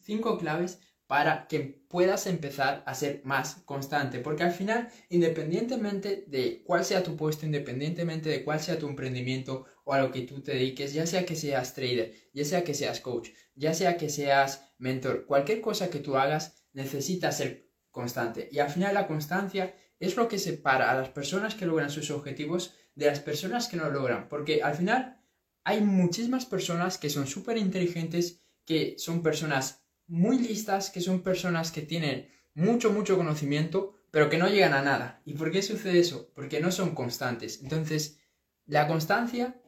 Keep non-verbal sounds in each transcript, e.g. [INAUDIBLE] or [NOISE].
cinco claves para que puedas empezar a ser más constante. Porque al final, independientemente de cuál sea tu puesto, independientemente de cuál sea tu emprendimiento o a lo que tú te dediques, ya sea que seas trader, ya sea que seas coach, ya sea que seas mentor, cualquier cosa que tú hagas necesita ser constante. Y al final la constancia es lo que separa a las personas que logran sus objetivos de las personas que no lo logran. Porque al final hay muchísimas personas que son súper inteligentes, que son personas muy listas, que son personas que tienen mucho, mucho conocimiento, pero que no llegan a nada. ¿Y por qué sucede eso? Porque no son constantes. Entonces, la constancia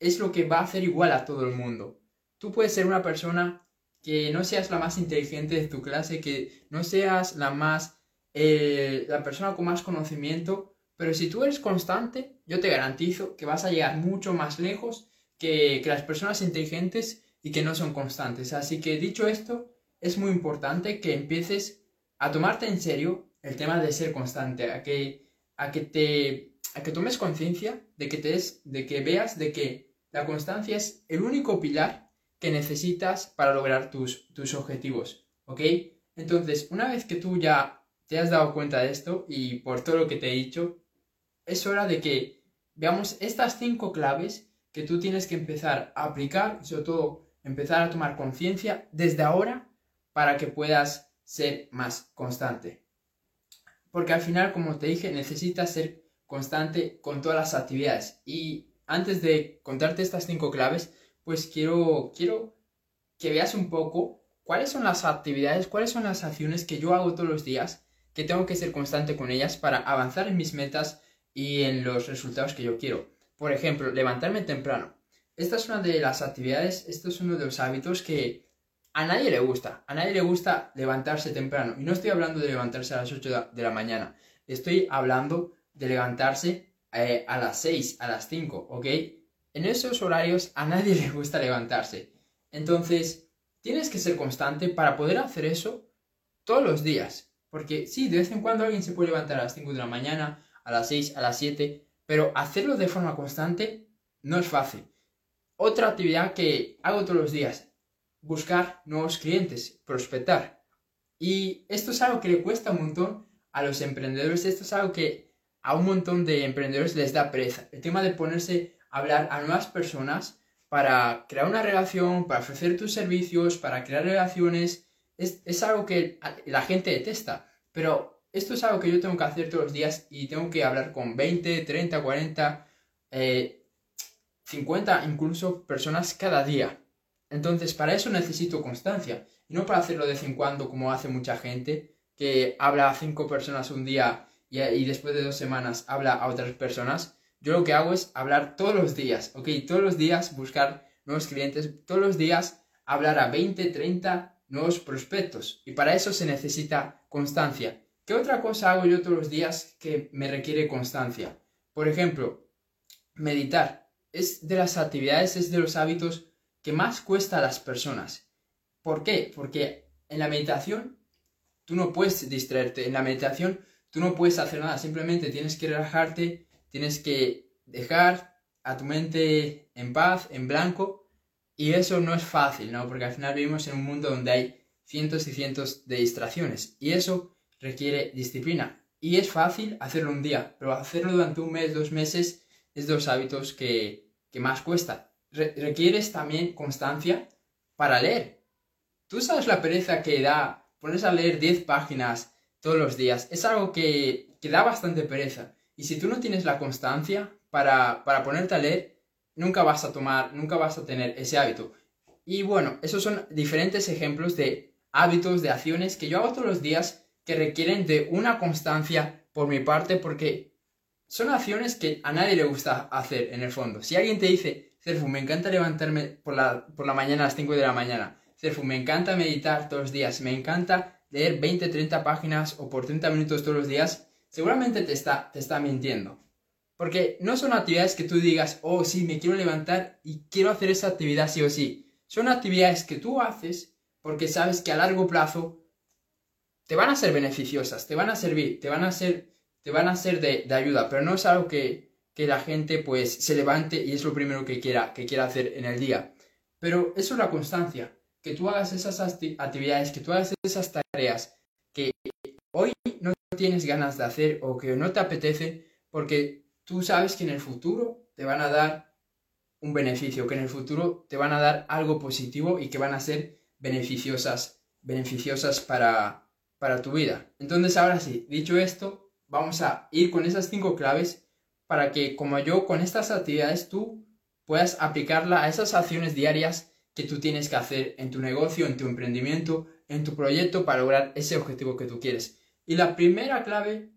es lo que va a hacer igual a todo el mundo. Tú puedes ser una persona que no seas la más inteligente de tu clase, que no seas la más, eh, la persona con más conocimiento, pero si tú eres constante, yo te garantizo que vas a llegar mucho más lejos que, las personas inteligentes y que no son constantes. Así que dicho esto, es muy importante que empieces a tomarte en serio el tema de ser constante, a que, a que te a que tomes conciencia de que te des, de que veas de que la constancia es el único pilar que necesitas para lograr tus, tus objetivos, ¿ok? Entonces, una vez que tú ya te has dado cuenta de esto y por todo lo que te he dicho, es hora de que veamos estas cinco claves que tú tienes que empezar a aplicar sobre todo empezar a tomar conciencia desde ahora para que puedas ser más constante. Porque al final, como te dije, necesitas ser constante con todas las actividades. Y antes de contarte estas cinco claves, pues quiero, quiero que veas un poco cuáles son las actividades, cuáles son las acciones que yo hago todos los días, que tengo que ser constante con ellas para avanzar en mis metas y en los resultados que yo quiero. Por ejemplo, levantarme temprano. Esta es una de las actividades, esto es uno de los hábitos que a nadie le gusta. A nadie le gusta levantarse temprano. Y no estoy hablando de levantarse a las 8 de la mañana. Estoy hablando de levantarse eh, a las 6, a las 5, ¿ok? En esos horarios a nadie [LAUGHS] le gusta levantarse. Entonces, tienes que ser constante para poder hacer eso todos los días. Porque sí, de vez en cuando alguien se puede levantar a las 5 de la mañana, a las 6, a las 7, pero hacerlo de forma constante no es fácil. Otra actividad que hago todos los días, buscar nuevos clientes, prospectar. Y esto es algo que le cuesta un montón a los emprendedores, esto es algo que a un montón de emprendedores les da pereza. El tema de ponerse a hablar a nuevas personas para crear una relación, para ofrecer tus servicios, para crear relaciones, es, es algo que la gente detesta. Pero esto es algo que yo tengo que hacer todos los días y tengo que hablar con 20, 30, 40, 50 incluso personas cada día. Entonces, para eso necesito constancia y no para hacerlo de vez en cuando como hace mucha gente que habla a 5 personas un día y, y, después de dos semanas habla a otras personas. Yo lo que hago es hablar todos los días, ¿ok? Todos los días buscar nuevos clientes, todos los días hablar a 20, 30 nuevos prospectos y para eso se necesita constancia. ¿Qué otra cosa hago yo todos los días que me requiere constancia? Por ejemplo, meditar. Es de las actividades, es de los hábitos que más cuesta a las personas. ¿Por qué? Porque en la meditación tú no puedes distraerte. En la meditación tú no puedes hacer nada. Simplemente tienes que relajarte, tienes que dejar a tu mente en paz, en blanco. Y eso no es fácil, ¿no? Porque al final vivimos en un mundo donde hay cientos y cientos de distracciones. Y eso requiere disciplina. Y es fácil hacerlo un día, pero hacerlo durante un mes, dos meses, es de los hábitos que, más cuesta. requieres también constancia para leer. Tú sabes la pereza que da pones a leer 10 páginas todos los días. Es algo que, que da bastante pereza. Y si tú no tienes la constancia para, para ponerte a leer, nunca vas a tomar, nunca vas a tener ese hábito. Y bueno, esos son diferentes ejemplos de hábitos, de acciones que yo hago todos los días que requieren de una constancia por mi parte porque son acciones que a nadie le gusta hacer en el fondo. Si alguien te dice, Cerfu, me encanta levantarme por la, por la mañana a las 5 de la mañana, Cerfu, me encanta meditar todos los días, me encanta leer 20, 30 páginas o por 30 minutos todos los días, seguramente te está, te está mintiendo. Porque no son actividades que tú digas, oh sí, me quiero levantar y quiero hacer esa actividad sí o sí. Son actividades que tú haces porque sabes que a largo plazo te van a ser beneficiosas, te van a servir, te van a ser, te van a ser de, ayuda, pero no es algo que, la gente pues se levante y es lo primero que quiera, que quiera hacer en el día. Pero eso es la constancia, que tú hagas esas actividades, que tú hagas esas tareas que hoy no tienes ganas de hacer o que no te apetece, porque tú sabes que en el futuro te van a dar un beneficio, que en el futuro te van a dar algo positivo y que van a ser beneficiosas, beneficiosas para, para tu vida. Entonces, ahora sí, dicho esto, vamos a ir con esas cinco claves para que, como yo, con estas actividades tú puedas aplicarla a esas acciones diarias que tú tienes que hacer en tu negocio, en tu emprendimiento, en tu proyecto para lograr ese objetivo que tú quieres. Y la primera clave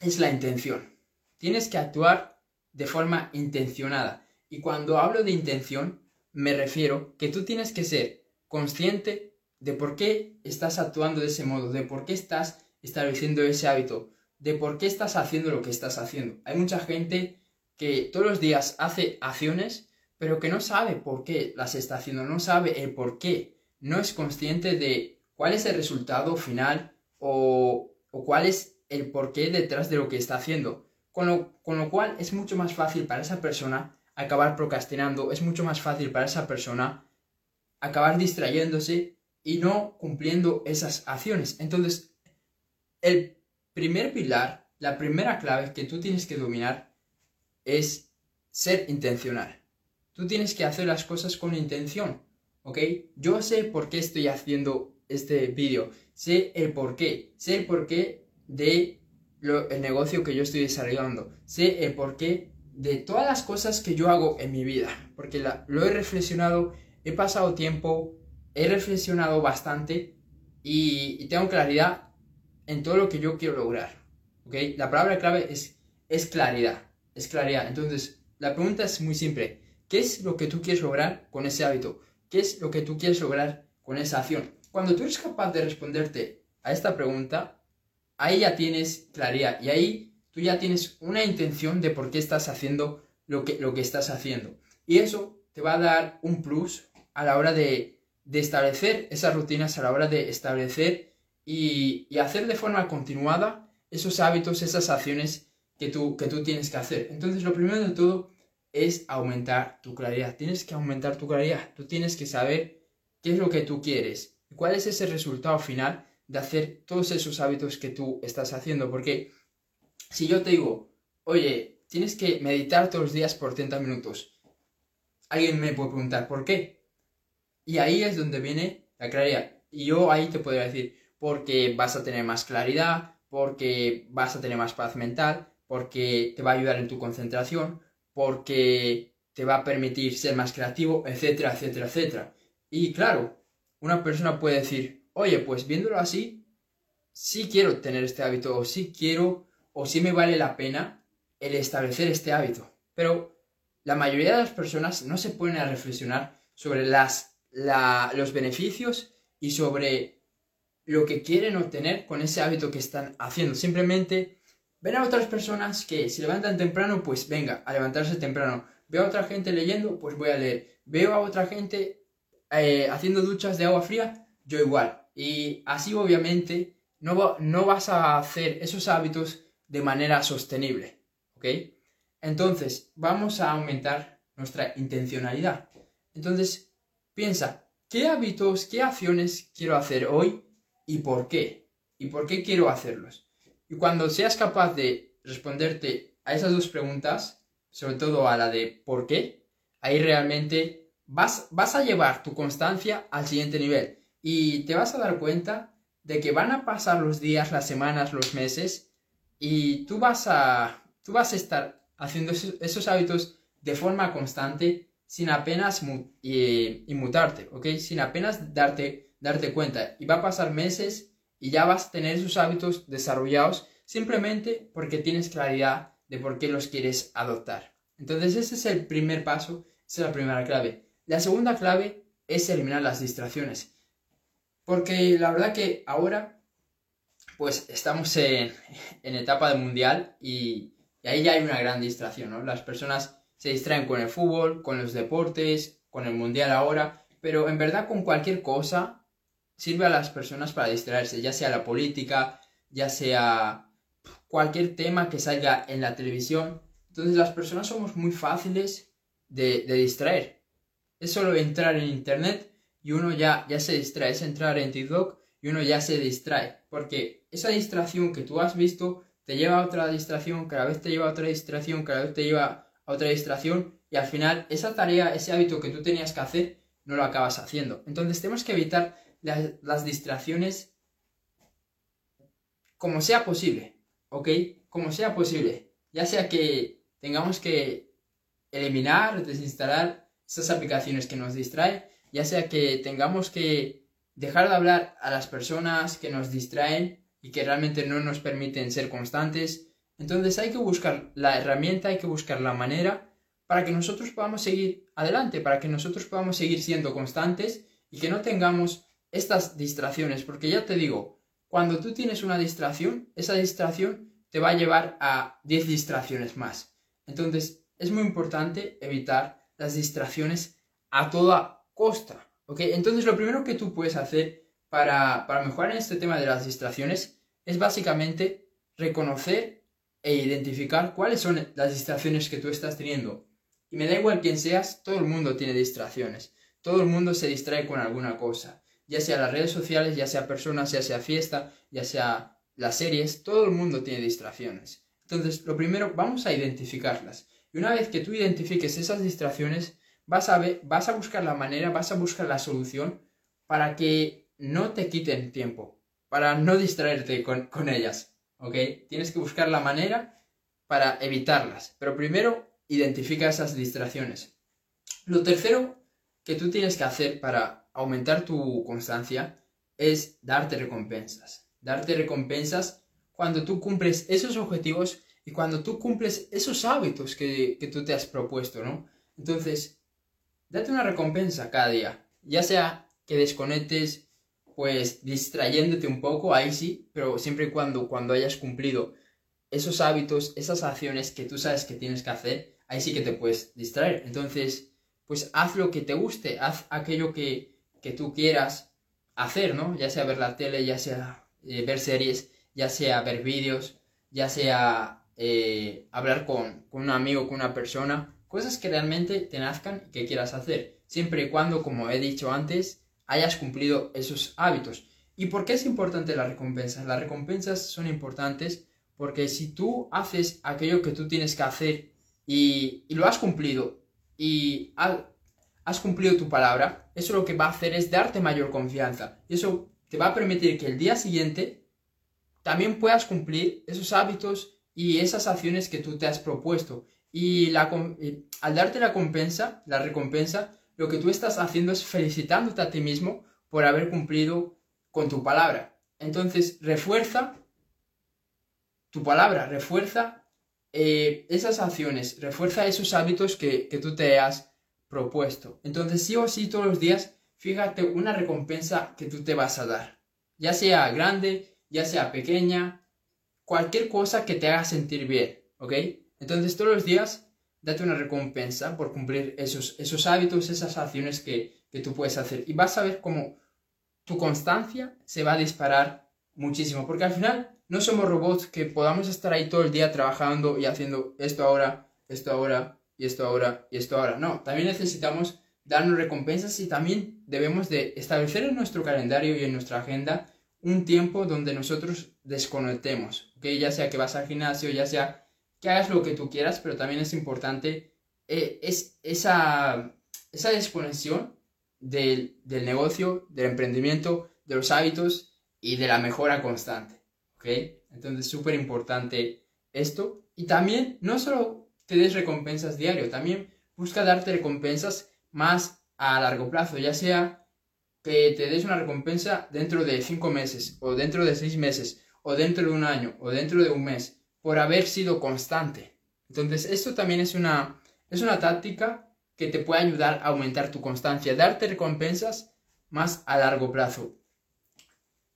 es la intención. Tienes que actuar de forma intencionada. Y cuando hablo de intención, me refiero que tú tienes que ser consciente de por qué estás actuando de ese modo, de por qué estás estableciendo ese hábito, de por qué estás haciendo lo que estás haciendo. Hay mucha gente que todos los días hace acciones, pero que no sabe por qué las está haciendo, no sabe el por qué, no es consciente de cuál es el resultado final o, cuál es el porqué detrás de lo que está haciendo. Con lo, con lo cual es mucho más fácil para esa persona acabar procrastinando, es mucho más fácil para esa persona acabar distrayéndose y no cumpliendo esas acciones. Entonces, el primer pilar, la primera clave que tú tienes que dominar es ser intencional. Tú tienes que hacer las cosas con intención, ¿ok? Yo sé por qué estoy haciendo este vídeo, sé el por qué, sé el porqué de el negocio que yo estoy desarrollando, sé el porqué de todas las cosas que yo hago en mi vida, porque lo he reflexionado, he pasado tiempo, he reflexionado bastante y, tengo claridad en todo lo que yo quiero lograr. La palabra clave es, es claridad, es claridad. Entonces, la pregunta es muy simple. ¿Qué es lo que tú quieres lograr con ese hábito? ¿Qué es lo que tú quieres lograr con esa acción? Cuando tú eres capaz de responderte a esta pregunta, ahí ya tienes claridad y ahí tú ya tienes una intención de por qué estás haciendo lo que, lo que estás haciendo. Y eso te va a dar un plus a la hora de, establecer esas rutinas, a la hora de establecer y, hacer de forma continuada esos hábitos, esas acciones que tú, que tú tienes que hacer. Entonces, lo primero de todo es aumentar tu claridad. Tienes que aumentar tu claridad. Tú tienes que saber qué es lo que tú quieres y cuál es ese resultado final de hacer todos esos hábitos que tú estás haciendo. Porque si yo te digo, oye, tienes que meditar todos los días por 30 minutos, alguien me puede preguntar, ¿por qué? Y ahí es donde viene la claridad. Y yo ahí te podría decir, porque vas a tener más claridad, porque vas a tener más paz mental, porque te va a ayudar en tu concentración, porque te va a permitir ser más creativo, etcétera, etcétera, etcétera. Y claro, una persona puede decir, oye, pues viéndolo así, sí quiero tener este hábito, o sí quiero o si me vale la pena el establecer este hábito. Pero la mayoría de las personas no se ponen a reflexionar sobre las, los beneficios y sobre lo que quieren obtener con ese hábito que están haciendo. Simplemente ven a otras personas que se levantan temprano, pues venga, a levantarse temprano. Veo a otra gente leyendo, pues voy a leer. Veo a otra gente eh, haciendo duchas de agua fría, yo igual. Y así obviamente no, no vas a hacer esos hábitos de manera sostenible. ¿Ok? Entonces, vamos a aumentar nuestra intencionalidad. Entonces, piensa, ¿qué hábitos, qué acciones quiero hacer hoy y por qué? ¿Y por qué quiero hacerlos? Y cuando seas capaz de responderte a esas dos preguntas, sobre todo a la de por qué, ahí realmente vas, vas a llevar tu constancia al siguiente nivel y te vas a dar cuenta de que van a pasar los días, las semanas, los meses y tú vas a, tú vas a estar haciendo esos, hábitos de forma constante sin apenas inmutarte, ¿ok? Sin apenas darte, darte cuenta. Y va a pasar meses y ya vas a tener esos hábitos desarrollados simplemente porque tienes claridad de por qué los quieres adoptar. Entonces ese es el primer paso, esa es la primera clave. La segunda clave es eliminar las distracciones. Porque la verdad que ahora pues estamos en, etapa de mundial y, ahí ya hay una gran distracción, ¿no? Las personas se distraen con el fútbol, con los deportes, con el mundial ahora, pero en verdad con cualquier cosa sirve a las personas para distraerse, ya sea la política, ya sea cualquier tema que salga en la televisión. Entonces las personas somos muy fáciles de, distraer. Es solo entrar en internet y uno ya, ya se distrae, es entrar en TikTok y uno ya se distrae, porque esa distracción que tú has visto te lleva a otra distracción, cada vez te lleva a otra distracción, cada vez te lleva a otra distracción y al final esa tarea, ese hábito que tú tenías que hacer, no lo acabas haciendo. Entonces tenemos que evitar las, distracciones como sea posible, ¿ok? Como sea posible. Ya sea que tengamos que eliminar, desinstalar esas aplicaciones que nos distraen, ya sea que tengamos que dejar de hablar a las personas que nos distraen y que realmente no nos permiten ser constantes. Entonces hay que buscar la herramienta, hay que buscar la manera para que nosotros podamos seguir adelante, para que nosotros podamos seguir siendo constantes y que no tengamos estas distracciones, porque ya te digo, cuando tú tienes una distracción, esa distracción te va a llevar a 10 distracciones más. Entonces, es muy importante evitar las distracciones a toda costa. ¿Ok? Entonces, lo primero que tú puedes hacer para, para mejorar en este tema de las distracciones es básicamente reconocer e identificar cuáles son las distracciones que tú estás teniendo. Y me da igual quién seas, todo el mundo tiene distracciones. Todo el mundo se distrae con alguna cosa ya sea las redes sociales, ya sea personas, ya sea fiesta, ya sea las series, todo el mundo tiene distracciones. Entonces, lo primero, vamos a identificarlas. Y una vez que tú identifiques esas distracciones, vas a, ver, vas a buscar la manera, vas a buscar la solución para que no te quiten tiempo, para no distraerte con, con ellas. ¿Ok? Tienes que buscar la manera para evitarlas. Pero primero, identifica esas distracciones. Lo tercero que tú tienes que hacer para aumentar tu constancia es darte recompensas. Darte recompensas cuando tú cumples esos objetivos y cuando tú cumples esos hábitos que, tú te has propuesto, ¿no? Entonces, date una recompensa cada día. Ya sea que desconectes, pues distrayéndote un poco, ahí sí, pero siempre y cuando, cuando hayas cumplido esos hábitos, esas acciones que tú sabes que tienes que hacer, ahí sí que te puedes distraer. Entonces, pues haz lo que te guste, haz aquello que, que tú quieras hacer, ¿no? Ya sea ver la tele, ya sea eh, ver series, ya sea ver vídeos, ya sea eh, hablar con, un amigo, con una persona, cosas que realmente te nazcan y que quieras hacer, siempre y cuando, como he dicho antes, hayas cumplido esos hábitos. ¿Y por qué es importante la recompensa? Las recompensas son importantes porque si tú haces aquello que tú tienes que hacer y, y lo has cumplido y has cumplido tu palabra, eso lo que va a hacer es darte mayor confianza. Y eso te va a permitir que el día siguiente también puedas cumplir esos hábitos y esas acciones que tú te has propuesto. Y, la, al darte la recompensa, la recompensa, lo que tú estás haciendo es felicitándote a ti mismo por haber cumplido con tu palabra. Entonces, refuerza tu palabra, refuerza eh, esas acciones, refuerza esos hábitos que, que tú te has propuesto. Entonces, sí o sí, todos los días, fíjate una recompensa que tú te vas a dar. Ya sea grande, ya sea pequeña, cualquier cosa que te haga sentir bien, ¿ok? Entonces, todos los días, date una recompensa por cumplir esos, esos hábitos, esas acciones que, que tú puedes hacer. Y vas a ver cómo tu constancia se va a disparar muchísimo. Porque al final, no somos robots que podamos estar ahí todo el día trabajando y haciendo esto ahora, esto ahora, y esto ahora y esto ahora. No, también necesitamos darnos recompensas y también debemos de establecer en nuestro calendario y en nuestra agenda un tiempo donde nosotros desconectemos, ya sea que vas al gimnasio, ya sea que hagas lo que tú quieras, pero también es importante eh, es esa, esa desconexión del, del, negocio, del emprendimiento, de los hábitos y de la mejora constante, ¿ok? Entonces, súper importante esto. Y también, no solo te des recompensas diario. También busca darte recompensas más a largo plazo, ya sea que te des una recompensa dentro de cinco meses, o dentro de seis meses, o dentro de un año, o dentro de un mes, por haber sido constante. Entonces, esto también es una, es una táctica que te puede ayudar a aumentar tu constancia, darte recompensas más a largo plazo.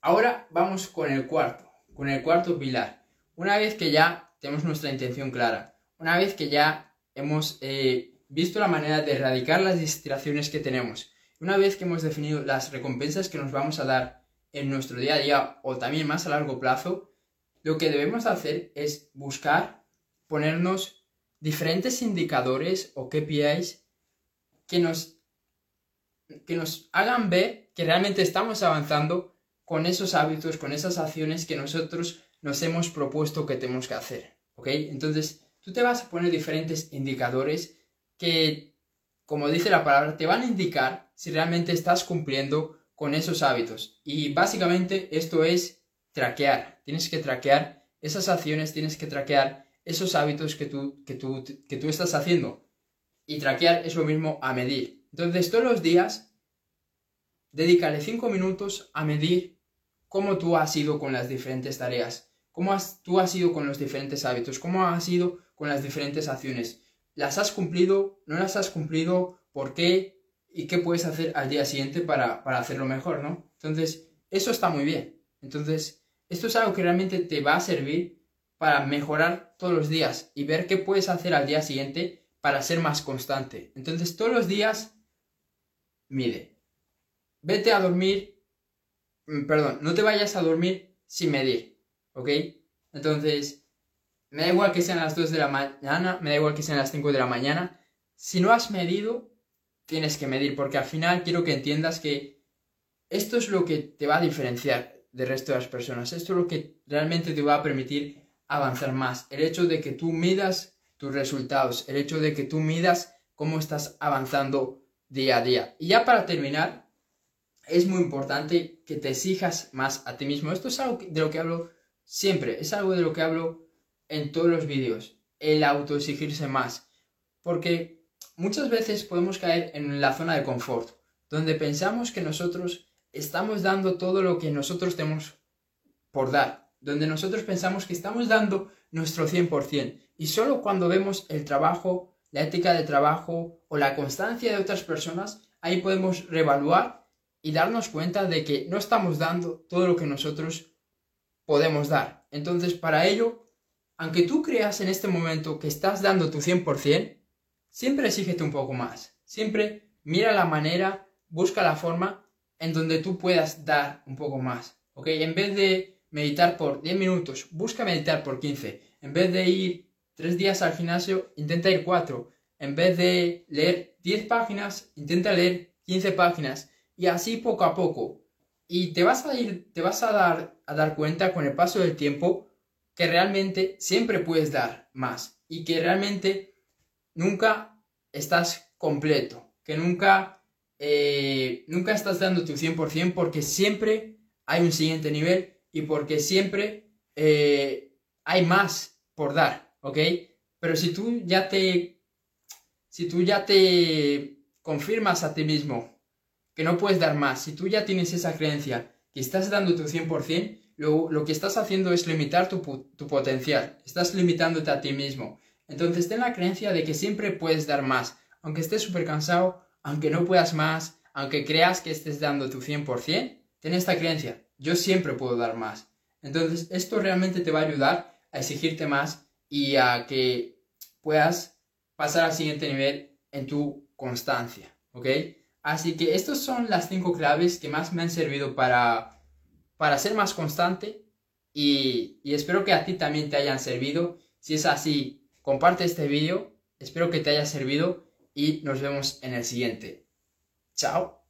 Ahora vamos con el cuarto, con el cuarto pilar. Una vez que ya tenemos nuestra intención clara, una vez que ya hemos eh, visto la manera de erradicar las distracciones que tenemos, una vez que hemos definido las recompensas que nos vamos a dar en nuestro día a día o también más a largo plazo, lo que debemos hacer es buscar ponernos diferentes indicadores o KPIs que nos que nos hagan ver que realmente estamos avanzando con esos hábitos, con esas acciones que nosotros nos hemos propuesto que tenemos que hacer. ¿Ok? Entonces, tú te vas a poner diferentes indicadores que, como dice la palabra, te van a indicar si realmente estás cumpliendo con esos hábitos. Y básicamente esto es traquear. Tienes que traquear esas acciones, tienes que traquear esos hábitos que tú, que tú, que tú estás haciendo. Y traquear es lo mismo a medir. Entonces, todos los días, dedícale 5 minutos a medir cómo tú has ido con las diferentes tareas, cómo has, tú has ido con los diferentes hábitos, cómo has ido con las diferentes acciones. ¿Las has cumplido? ¿No las has cumplido? ¿Por qué? ¿Y qué puedes hacer al día siguiente para, para hacerlo mejor, no? Entonces, eso está muy bien. Entonces, esto es algo que realmente te va a servir para mejorar todos los días y ver qué puedes hacer al día siguiente para ser más constante. Entonces, todos los días, mide. Vete a dormir, perdón, no te vayas a dormir sin medir, ¿ok? Entonces, me da igual que sean las 2 de la mañana, me da igual que sean las 5 de la mañana. Si no has medido, tienes que medir, porque al final quiero que entiendas que esto es lo que te va a diferenciar del resto de las personas. Esto es lo que realmente te va a permitir avanzar más. El hecho de que tú midas tus resultados, el hecho de que tú midas cómo estás avanzando día a día. Y ya para terminar, es muy importante que te exijas más a ti mismo. Esto es algo de lo que hablo siempre, es algo de lo que hablo en todos los vídeos, el autoexigirse más. Porque muchas veces podemos caer en la zona de confort, donde pensamos que nosotros estamos dando todo lo que nosotros tenemos por dar, donde nosotros pensamos que estamos dando nuestro 100%. Y solo cuando vemos el trabajo, la ética de trabajo o la constancia de otras personas, ahí podemos reevaluar y darnos cuenta de que no estamos dando todo lo que nosotros podemos dar. Entonces, para ello, aunque tú creas en este momento que estás dando tu 100%, siempre exígete un poco más. Siempre mira la manera, busca la forma en donde tú puedas dar un poco más. ¿Ok? En vez de meditar por 10 minutos, busca meditar por 15. En vez de ir 3 días al gimnasio, intenta ir 4. En vez de leer 10 páginas, intenta leer 15 páginas. Y así poco a poco. Y te vas a ir, te vas a dar, a dar cuenta con el paso del tiempo que realmente siempre puedes dar más y que realmente nunca estás completo, que nunca, eh, nunca estás dando tu 100% porque siempre hay un siguiente nivel y porque siempre eh, hay más por dar, ¿ok? Pero si tú ya te, si tú ya te confirmas a ti mismo que no puedes dar más, si tú ya tienes esa creencia que estás dando tu 100%, lo, que estás haciendo es limitar tu, potencial, estás limitándote a ti mismo. Entonces ten la creencia de que siempre puedes dar más, aunque estés súper cansado, aunque no puedas más, aunque creas que estés dando tu 100%, ten esta creencia, yo siempre puedo dar más. Entonces esto realmente te va a ayudar a exigirte más y a que puedas pasar al siguiente nivel en tu constancia, ¿ok? Así que estas son las cinco claves que más me han servido para para ser más constante y, espero que a ti también te hayan servido. Si es así, comparte este vídeo, espero que te haya servido y nos vemos en el siguiente. Chao.